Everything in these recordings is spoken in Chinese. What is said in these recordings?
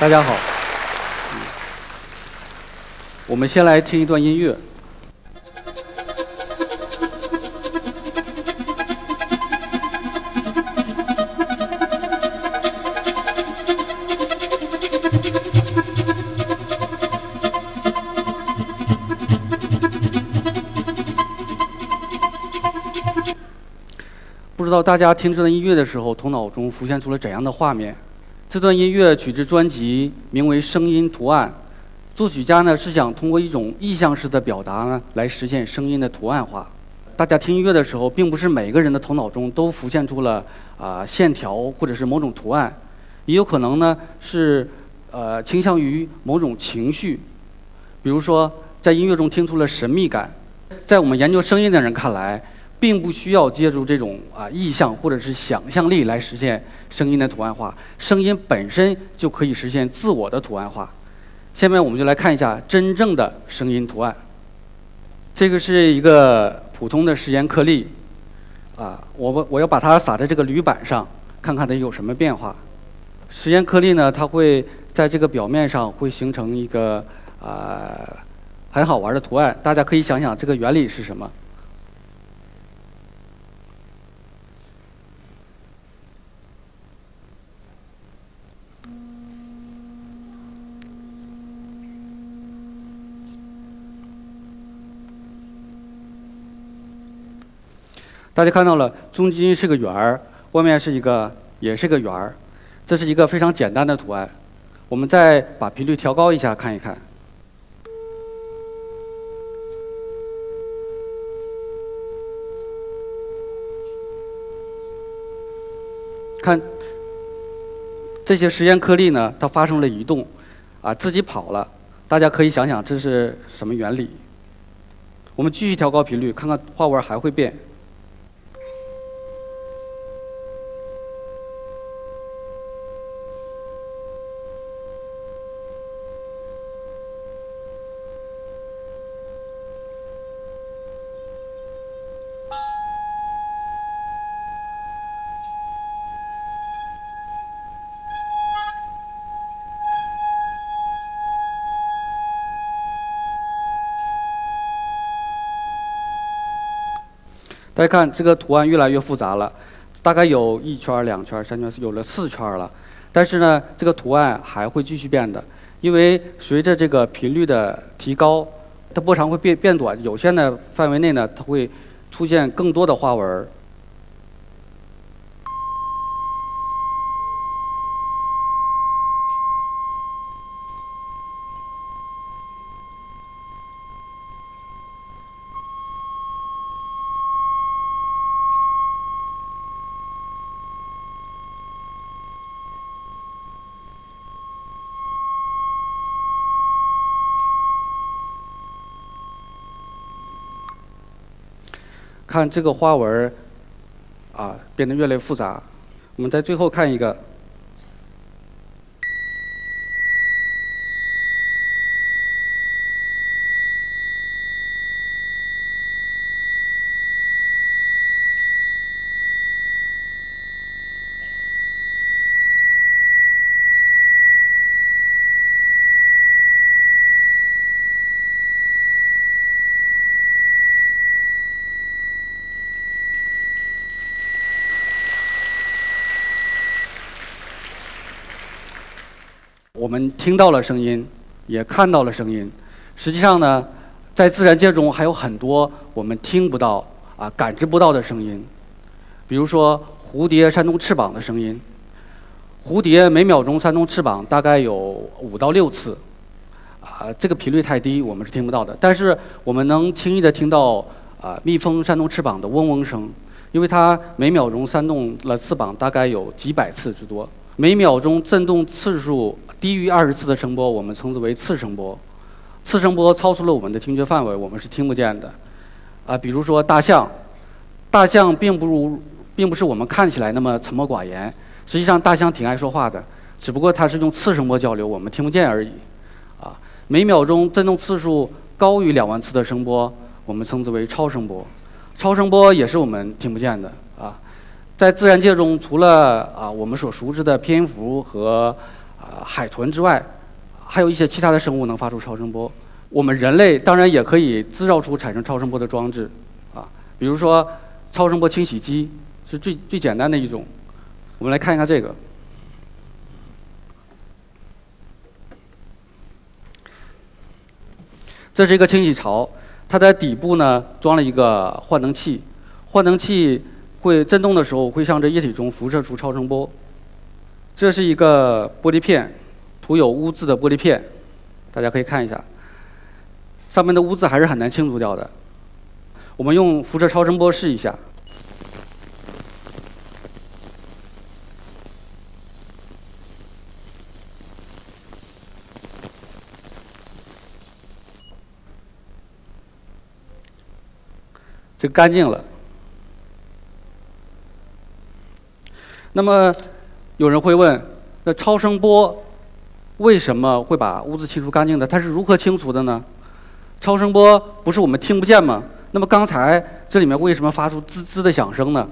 大家好，我们先来听一段音乐。不知道大家听这段音乐的时候，头脑中浮现出了怎样的画面？这段音乐取自专辑，名为《声音图案》。作曲家呢是想通过一种意象式的表达呢，来实现声音的图案化。大家听音乐的时候，并不是每个人的头脑中都浮现出了啊、线条或者是某种图案，也有可能呢是呃倾向于某种情绪，比如说在音乐中听出了神秘感。在我们研究声音的人看来，并不需要借助这种啊意象或者是想象力来实现声音的图案化，声音本身就可以实现自我的图案化。下面我们就来看一下真正的声音图案。这个是一个普通的实验颗粒，啊，我我要把它撒在这个铝板上，看看它有什么变化。实验颗粒呢，它会在这个表面上会形成一个啊、很好玩的图案，大家可以想想这个原理是什么。大家看到了，中间是个圆儿，外面是一个也是个圆儿，这是一个非常简单的图案。我们再把频率调高一下，看一看。看这些实验颗粒呢，它发生了移动，啊，自己跑了。大家可以想想这是什么原理？我们继续调高频率，看看花纹还会变。大家看这个图案越来越复杂了，大概有一圈、两圈、三圈，有了四圈了。但是呢，这个图案还会继续变的，因为随着这个频率的提高，它波长会变变短，有限的范围内呢，它会出现更多的花纹看这个花纹啊，变得越来越复杂。我们在最后看一个，我们听到了声音，也看到了声音。实际上呢，在自然界中还有很多我们听不到啊、感知不到的声音，比如说蝴蝶扇动翅膀的声音。蝴蝶每秒钟扇动翅膀大概有五到六次，啊，这个频率太低，我们是听不到的。但是我们能轻易的听到啊蜜蜂扇动翅膀的嗡嗡声，因为它每秒钟扇动了翅膀大概有几百次之多。每秒钟振动次数低于二十次的声波，我们称之为次声波。次声波超出了我们的听觉范围，我们是听不见的。啊，比如说大象，大象并不如，并不是我们看起来那么沉默寡言。实际上，大象挺爱说话的，只不过它是用次声波交流，我们听不见而已。啊，每秒钟振动次数高于两万次的声波，我们称之为超声波。超声波也是我们听不见的啊。在自然界中，除了啊我们所熟知的蝙蝠和啊海豚之外，还有一些其他的生物能发出超声波。我们人类当然也可以制造出产生超声波的装置，啊，比如说超声波清洗机是最最简单的一种。我们来看一看这个，这是一个清洗槽，它在底部呢装了一个换能器，换能器会振动的时候会向这液体中辐射出超声波。这是一个玻璃片，涂有污渍的玻璃片，大家可以看一下，上面的污渍还是很难清除掉的。我们用辐射超声波试一下，这干净了。那么。有人会问，那超声波为什么会把污渍清除干净的？它是如何清除的呢？超声波不是我们听不见吗？那么刚才这里面为什么发出滋滋的响声呢？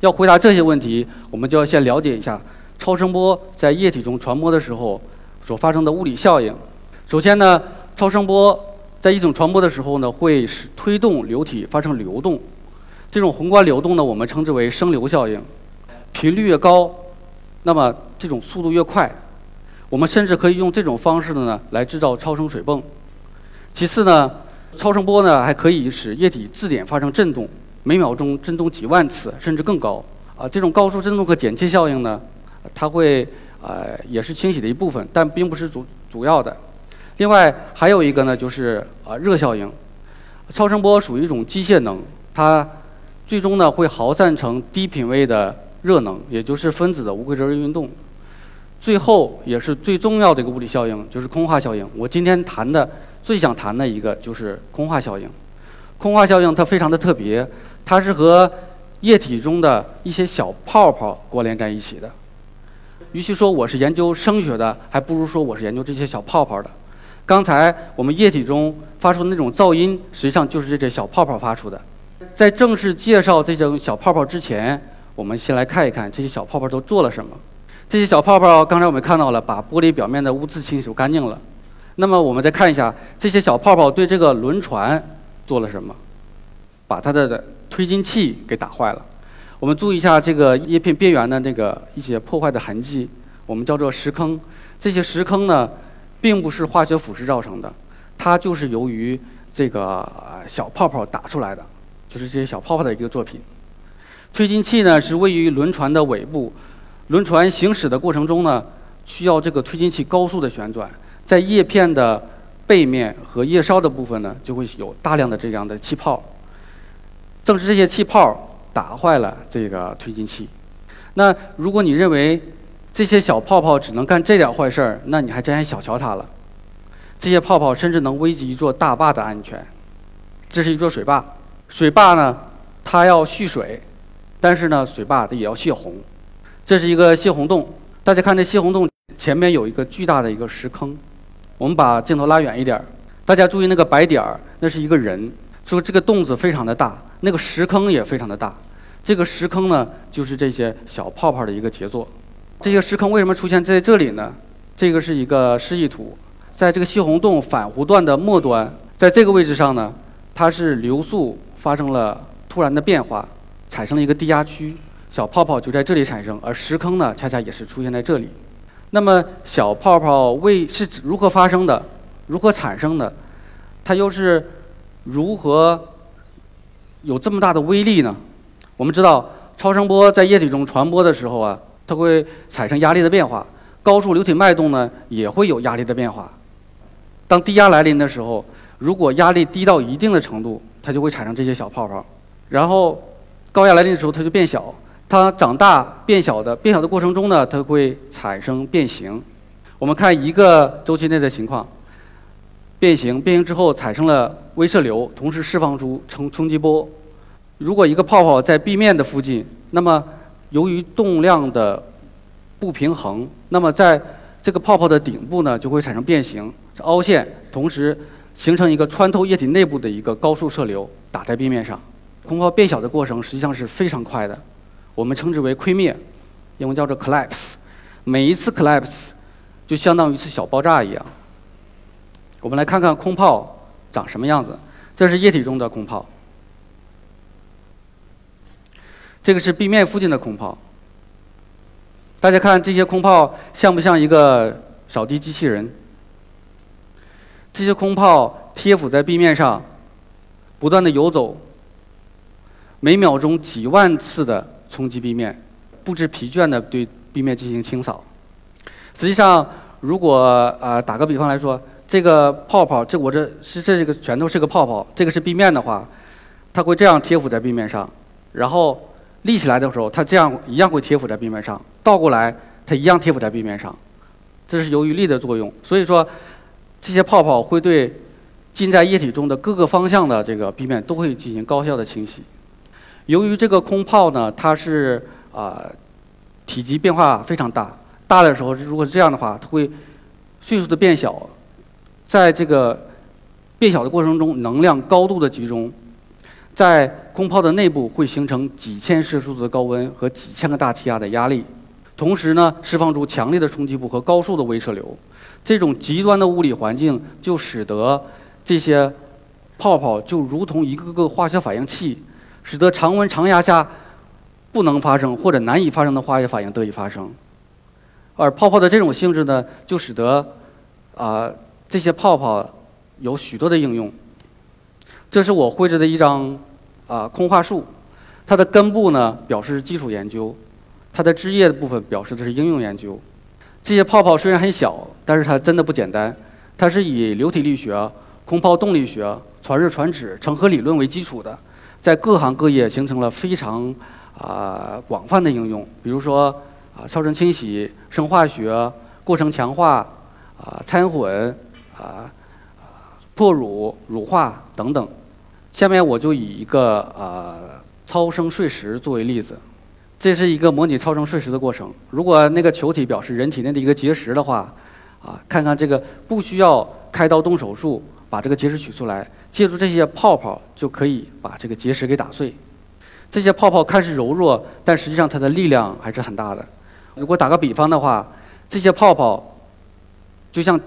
要回答这些问题，我们就要先了解一下超声波在液体中传播的时候所发生的物理效应。首先呢，超声波在一种传播的时候呢，会使推动流体发生流动，这种宏观流动呢，我们称之为声流效应，频率越高。那么这种速度越快，我们甚至可以用这种方式的呢来制造超声水泵。其次呢，超声波呢还可以使液体质点发生振动，每秒钟振动几万次甚至更高。啊，这种高速振动和剪切效应呢，它会呃也是清洗的一部分，但并不是主主要的。另外还有一个呢就是啊热效应。超声波属于一种机械能，它最终呢会耗散成低频位的。热能，也就是分子的无规则运动，最后也是最重要的一个物理效应，就是空化效应。我今天谈的最想谈的一个就是空化效应。空化效应它非常的特别，它是和液体中的一些小泡泡关联在一起的。与其说我是研究声学的，还不如说我是研究这些小泡泡的。刚才我们液体中发出的那种噪音，实际上就是这些小泡泡发出的。在正式介绍这种小泡泡之前，我们先来看一看这些小泡泡都做了什么。这些小泡泡，刚才我们看到了，把玻璃表面的污渍清除干净了。那么我们再看一下这些小泡泡对这个轮船做了什么？把它的推进器给打坏了。我们注意一下这个叶片边缘的那个一些破坏的痕迹，我们叫做石坑。这些石坑呢，并不是化学腐蚀造成的，它就是由于这个小泡泡打出来的，就是这些小泡泡的一个作品。推进器呢是位于轮船的尾部，轮船行驶的过程中呢，需要这个推进器高速的旋转，在叶片的背面和叶梢的部分呢，就会有大量的这样的气泡。正是这些气泡打坏了这个推进器。那如果你认为这些小泡泡只能干这点坏事儿，那你还真还小瞧它了。这些泡泡甚至能危及一座大坝的安全。这是一座水坝，水坝呢，它要蓄水。但是呢，水坝它也要泄洪，这是一个泄洪洞。大家看这泄洪洞前面有一个巨大的一个石坑，我们把镜头拉远一点，大家注意那个白点儿，那是一个人。说这个洞子非常的大，那个石坑也非常的大。这个石坑呢，就是这些小泡泡的一个杰作。这些石坑为什么出现在这里呢？这个是一个示意图，在这个泄洪洞反弧段的末端，在这个位置上呢，它是流速发生了突然的变化。产生了一个低压区，小泡泡就在这里产生，而石坑呢，恰恰也是出现在这里。那么小泡泡为是如何发生的，如何产生的，它又是如何有这么大的威力呢？我们知道，超声波在液体中传播的时候啊，它会产生压力的变化，高速流体脉动呢也会有压力的变化。当低压来临的时候，如果压力低到一定的程度，它就会产生这些小泡泡，然后。高压来临的时候，它就变小。它长大变小的变小的过程中呢，它会产生变形。我们看一个周期内的情况，变形变形之后产生了微射流，同时释放出冲冲击波。如果一个泡泡在壁面的附近，那么由于动量的不平衡，那么在这个泡泡的顶部呢就会产生变形，凹陷，同时形成一个穿透液体内部的一个高速射流，打在壁面上。空泡变小的过程实际上是非常快的，我们称之为溃灭，英文叫做 collapse。每一次 collapse 就相当于一次小爆炸一样。我们来看看空泡长什么样子。这是液体中的空泡，这个是壁面附近的空泡。大家看这些空泡像不像一个扫地机器人？这些空泡贴附在壁面上，不断的游走，每秒钟几万次的冲击壁面，不知疲倦的对壁面进行清扫。实际上，如果啊打个比方来说，这个泡泡，这我这是这个全都是个泡泡，这个是壁面的话，它会这样贴附在壁面上，然后立起来的时候，它这样一样会贴附在壁面上，倒过来它一样贴附在壁面上，这是由于力的作用，所以说。这些泡泡会对浸在液体中的各个方向的这个壁面都会进行高效的清洗。由于这个空泡呢，它是啊体积变化非常大，大的时候如果是这样的话，它会迅速的变小，在这个变小的过程中，能量高度的集中，在空泡的内部会形成几千摄氏度的高温和几千个大气压的压力，同时呢，释放出强烈的冲击波和高速的微射流。这种极端的物理环境就使得这些泡泡就如同一个个化学反应器，使得常温常压下不能发生或者难以发生的化学反应得以发生。而泡泡的这种性质呢，就使得啊这些泡泡有许多的应用。这是我绘制的一张啊空话树，它的根部呢表示基础研究，它的枝叶的部分表示的是应用研究。这些泡泡虽然很小，但是它真的不简单。它是以流体力学、空泡动力学、传热传导、成核理论为基础的，在各行各业形成了非常啊广泛的应用。比如说啊，超声清洗、生化学、过程强化、啊掺混、啊破乳、乳化等等。下面我就以一个啊超声碎石作为例子。这是一个模拟超声碎石的过程。如果那个球体表示人体内的一个结石的话，啊，看看这个不需要开刀动手术把这个结石取出来，借助这些泡泡就可以把这个结石给打碎。这些泡泡看似柔弱，但实际上它的力量还是很大的。如果打个比方的话，这些泡泡就像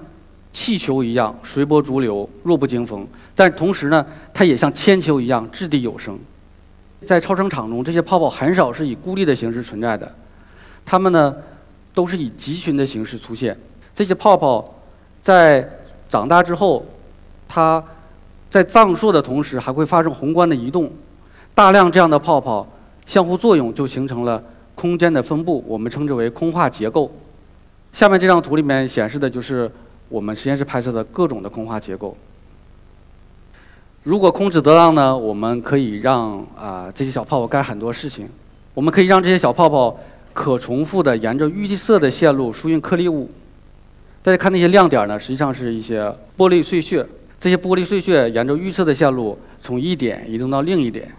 气球一样随波逐流、弱不禁风，但同时呢，它也像铅球一样掷地有声。在超声场中，这些泡泡很少是以孤立的形式存在的，它们呢都是以集群的形式出现。这些泡泡在长大之后，它在藏硕的同时还会发生宏观的移动，大量这样的泡泡相互作用就形成了空间的分布，我们称之为空化结构。下面这张图里面显示的就是我们实验室拍摄的各种的空化结构。如果控制得当呢，我们可以让啊这些小泡泡干很多事情。我们可以让这些小泡泡可重复的沿着预色的线路输运颗粒物。大家看那些亮点呢，实际上是一些玻璃碎屑。这些玻璃碎屑沿着预测的线路从一点移动到另一点。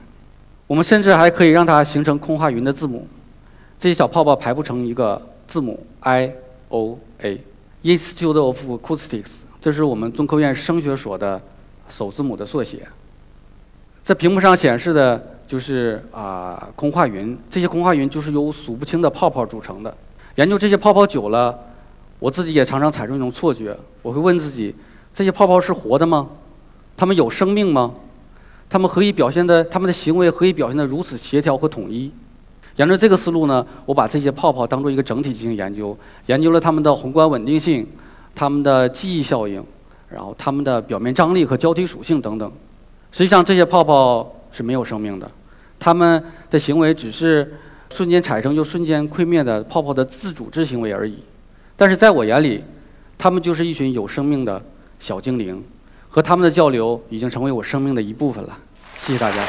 我们甚至还可以让它形成空化云的字母。这些小泡泡排布成一个字母 I O A，Institute of Acoustics，这是我们中科院声学所的。首字母的缩写。在屏幕上显示的就是啊空化云，这些空化云就是由数不清的泡泡组成的。研究这些泡泡久了，我自己也常常产生一种错觉，我会问自己：这些泡泡是活的吗？它们有生命吗？它们何以表现的？它们的行为何以表现的如此协调和统一？沿着这个思路呢，我把这些泡泡当做一个整体进行研究，研究了它们的宏观稳定性，它们的记忆效应。然后它们的表面张力和胶体属性等等，实际上这些泡泡是没有生命的，它们的行为只是瞬间产生又瞬间溃灭的泡泡的自组织行为而已。但是在我眼里，它们就是一群有生命的小精灵，和他们的交流已经成为我生命的一部分了。谢谢大家。